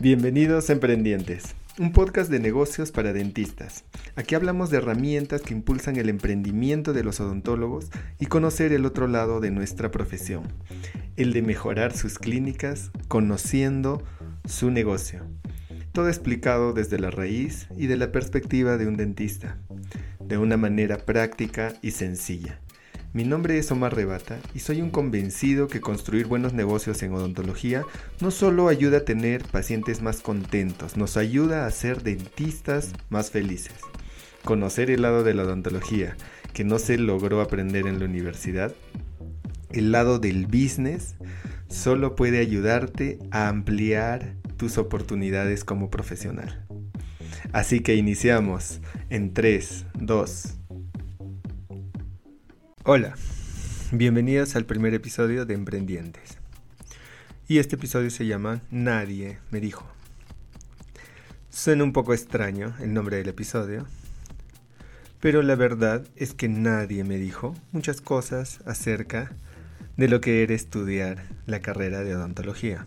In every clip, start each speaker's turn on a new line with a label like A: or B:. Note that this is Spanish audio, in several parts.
A: Bienvenidos a Emprendientes, un podcast de negocios para dentistas. Aquí hablamos de herramientas que impulsan el emprendimiento de los odontólogos y conocer el otro lado de nuestra profesión, el de mejorar sus clínicas conociendo su negocio. Todo explicado desde la raíz y de la perspectiva de un dentista, de una manera práctica y sencilla. Mi nombre es Omar Rebata y soy un convencido que construir buenos negocios en odontología no solo ayuda a tener pacientes más contentos, nos ayuda a ser dentistas más felices. Conocer el lado de la odontología que no se logró aprender en la universidad, el lado del business, solo puede ayudarte a ampliar tus oportunidades como profesional. Así que iniciamos en 3, 2, Hola, bienvenidos al primer episodio de Emprendientes. Y este episodio se llama Nadie me dijo. Suena un poco extraño el nombre del episodio, pero la verdad es que nadie me dijo muchas cosas acerca de lo que era estudiar la carrera de odontología.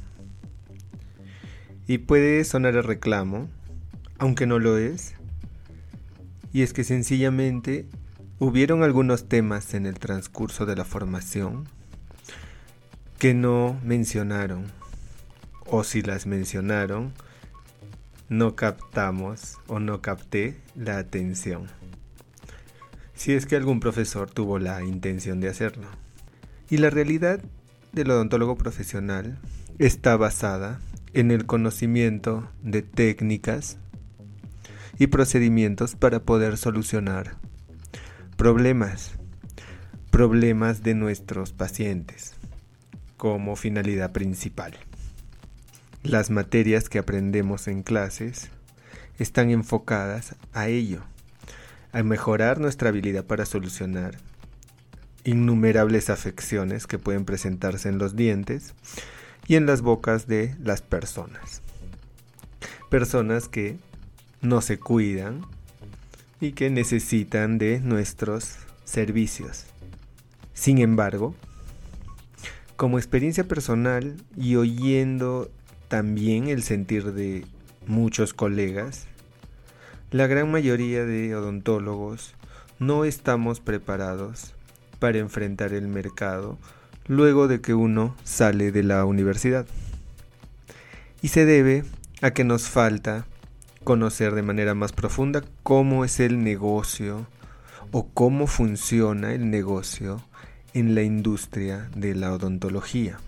A: Y puede sonar a reclamo, aunque no lo es, y es que sencillamente Hubieron algunos temas en el transcurso de la formación que no mencionaron, o si las mencionaron, no captamos o no capté la atención. Si es que algún profesor tuvo la intención de hacerlo. Y la realidad del odontólogo profesional está basada en el conocimiento de técnicas y procedimientos para poder solucionar Problemas. Problemas de nuestros pacientes como finalidad principal. Las materias que aprendemos en clases están enfocadas a ello, a mejorar nuestra habilidad para solucionar innumerables afecciones que pueden presentarse en los dientes y en las bocas de las personas. Personas que no se cuidan, y que necesitan de nuestros servicios. Sin embargo, como experiencia personal y oyendo también el sentir de muchos colegas, la gran mayoría de odontólogos no estamos preparados para enfrentar el mercado luego de que uno sale de la universidad. Y se debe a que nos falta conocer de manera más profunda cómo es el negocio o cómo funciona el negocio en la industria de la odontología.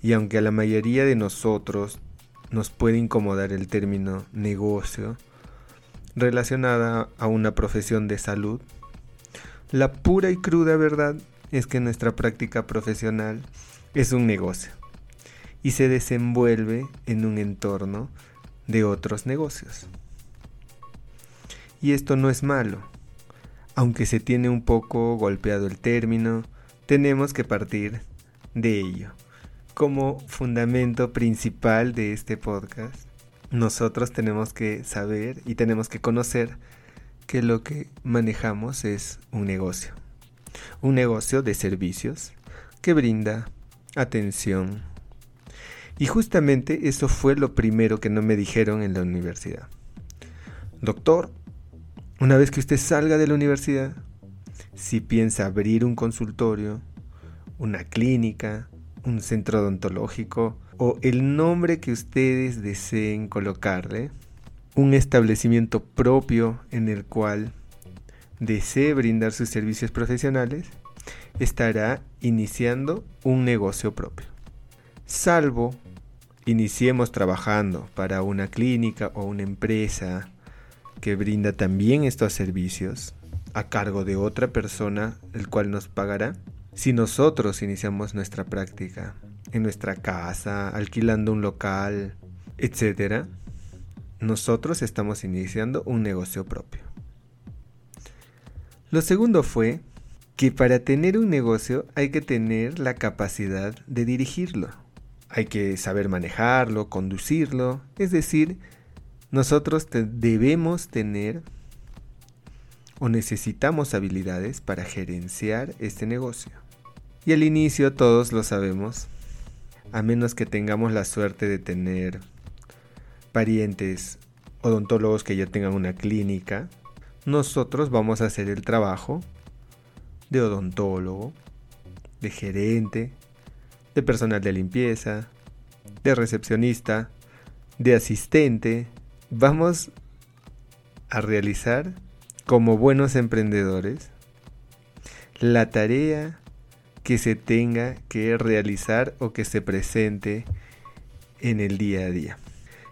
A: Y aunque a la mayoría de nosotros nos puede incomodar el término negocio relacionada a una profesión de salud, la pura y cruda verdad es que nuestra práctica profesional es un negocio y se desenvuelve en un entorno de otros negocios. Y esto no es malo. Aunque se tiene un poco golpeado el término, tenemos que partir de ello. Como fundamento principal de este podcast, nosotros tenemos que saber y tenemos que conocer que lo que manejamos es un negocio. Un negocio de servicios que brinda atención, y justamente eso fue lo primero que no me dijeron en la universidad. Doctor, una vez que usted salga de la universidad, si piensa abrir un consultorio, una clínica, un centro odontológico o el nombre que ustedes deseen colocarle, un establecimiento propio en el cual desee brindar sus servicios profesionales, estará iniciando un negocio propio salvo iniciemos trabajando para una clínica o una empresa que brinda también estos servicios a cargo de otra persona, el cual nos pagará. Si nosotros iniciamos nuestra práctica en nuestra casa, alquilando un local, etc., nosotros estamos iniciando un negocio propio. Lo segundo fue que para tener un negocio hay que tener la capacidad de dirigirlo hay que saber manejarlo, conducirlo, es decir, nosotros debemos tener o necesitamos habilidades para gerenciar este negocio. Y al inicio todos lo sabemos, a menos que tengamos la suerte de tener parientes odontólogos que ya tengan una clínica, nosotros vamos a hacer el trabajo de odontólogo, de gerente, de personal de limpieza, de recepcionista, de asistente. Vamos a realizar como buenos emprendedores la tarea que se tenga que realizar o que se presente en el día a día.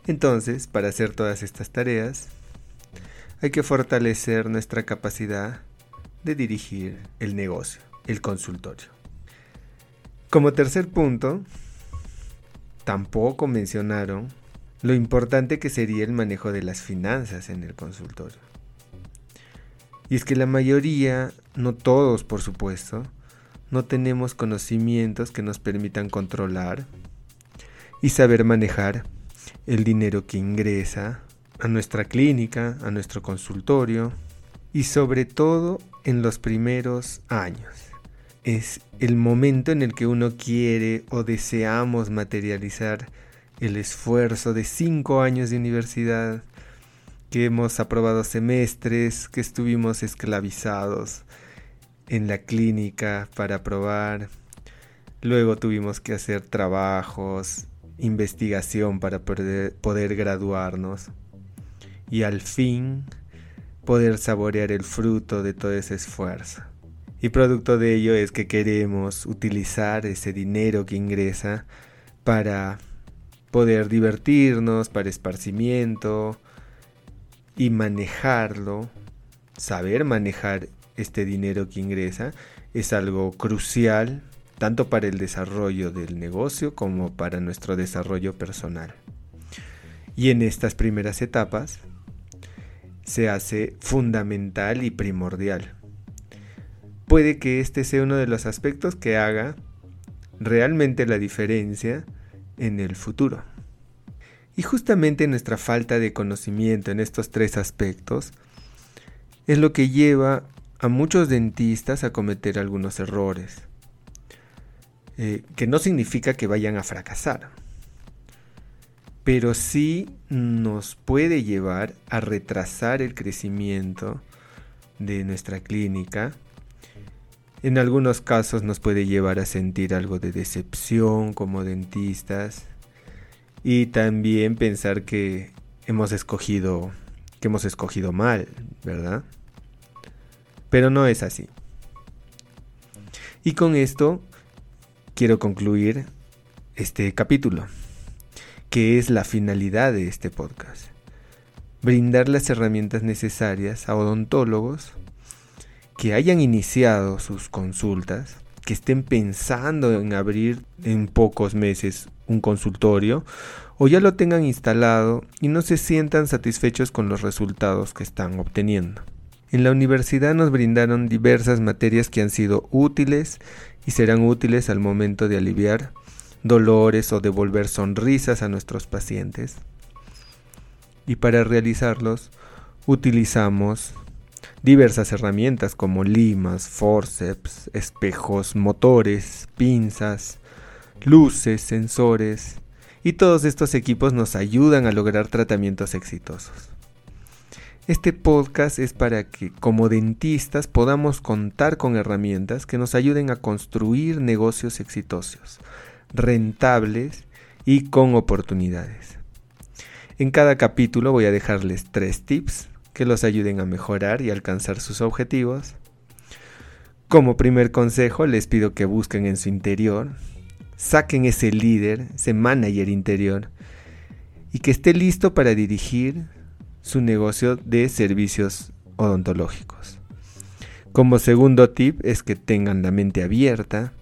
A: Entonces, para hacer todas estas tareas, hay que fortalecer nuestra capacidad de dirigir el negocio, el consultorio. Como tercer punto, tampoco mencionaron lo importante que sería el manejo de las finanzas en el consultorio. Y es que la mayoría, no todos por supuesto, no tenemos conocimientos que nos permitan controlar y saber manejar el dinero que ingresa a nuestra clínica, a nuestro consultorio y sobre todo en los primeros años. Es el momento en el que uno quiere o deseamos materializar el esfuerzo de cinco años de universidad, que hemos aprobado semestres, que estuvimos esclavizados en la clínica para probar. Luego tuvimos que hacer trabajos, investigación para poder, poder graduarnos. Y al fin poder saborear el fruto de todo ese esfuerzo. Y producto de ello es que queremos utilizar ese dinero que ingresa para poder divertirnos, para esparcimiento y manejarlo, saber manejar este dinero que ingresa es algo crucial tanto para el desarrollo del negocio como para nuestro desarrollo personal. Y en estas primeras etapas se hace fundamental y primordial. Puede que este sea uno de los aspectos que haga realmente la diferencia en el futuro. Y justamente nuestra falta de conocimiento en estos tres aspectos es lo que lleva a muchos dentistas a cometer algunos errores, eh, que no significa que vayan a fracasar, pero sí nos puede llevar a retrasar el crecimiento de nuestra clínica. En algunos casos nos puede llevar a sentir algo de decepción como dentistas y también pensar que hemos escogido que hemos escogido mal, ¿verdad? Pero no es así. Y con esto quiero concluir este capítulo, que es la finalidad de este podcast. Brindar las herramientas necesarias a odontólogos que hayan iniciado sus consultas, que estén pensando en abrir en pocos meses un consultorio o ya lo tengan instalado y no se sientan satisfechos con los resultados que están obteniendo. En la universidad nos brindaron diversas materias que han sido útiles y serán útiles al momento de aliviar dolores o devolver sonrisas a nuestros pacientes. Y para realizarlos utilizamos diversas herramientas como limas, forceps, espejos, motores, pinzas, luces, sensores, y todos estos equipos nos ayudan a lograr tratamientos exitosos. Este podcast es para que como dentistas podamos contar con herramientas que nos ayuden a construir negocios exitosos, rentables y con oportunidades. En cada capítulo voy a dejarles tres tips que los ayuden a mejorar y alcanzar sus objetivos. Como primer consejo les pido que busquen en su interior, saquen ese líder, ese manager interior y que esté listo para dirigir su negocio de servicios odontológicos. Como segundo tip es que tengan la mente abierta.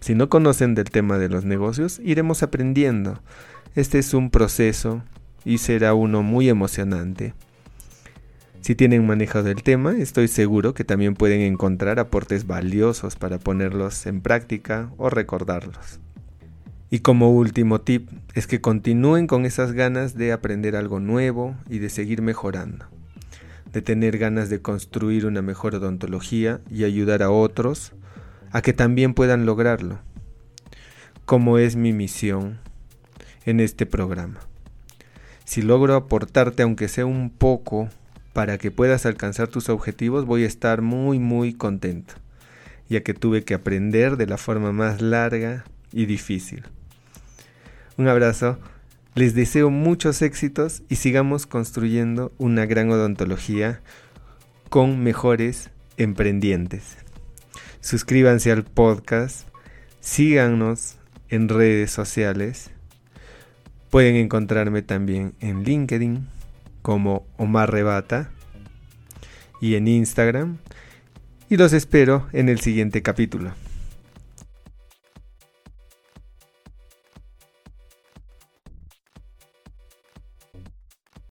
A: Si no conocen del tema de los negocios, iremos aprendiendo. Este es un proceso y será uno muy emocionante. Si tienen manejo del tema, estoy seguro que también pueden encontrar aportes valiosos para ponerlos en práctica o recordarlos. Y como último tip es que continúen con esas ganas de aprender algo nuevo y de seguir mejorando, de tener ganas de construir una mejor odontología y ayudar a otros a que también puedan lograrlo. como es mi misión en este programa. Si logro aportarte aunque sea un poco para que puedas alcanzar tus objetivos, voy a estar muy muy contento, ya que tuve que aprender de la forma más larga y difícil. Un abrazo, les deseo muchos éxitos y sigamos construyendo una gran odontología con mejores emprendientes. Suscríbanse al podcast, síganos en redes sociales. Pueden encontrarme también en LinkedIn como Omar Rebata y en Instagram. Y los espero en el siguiente capítulo.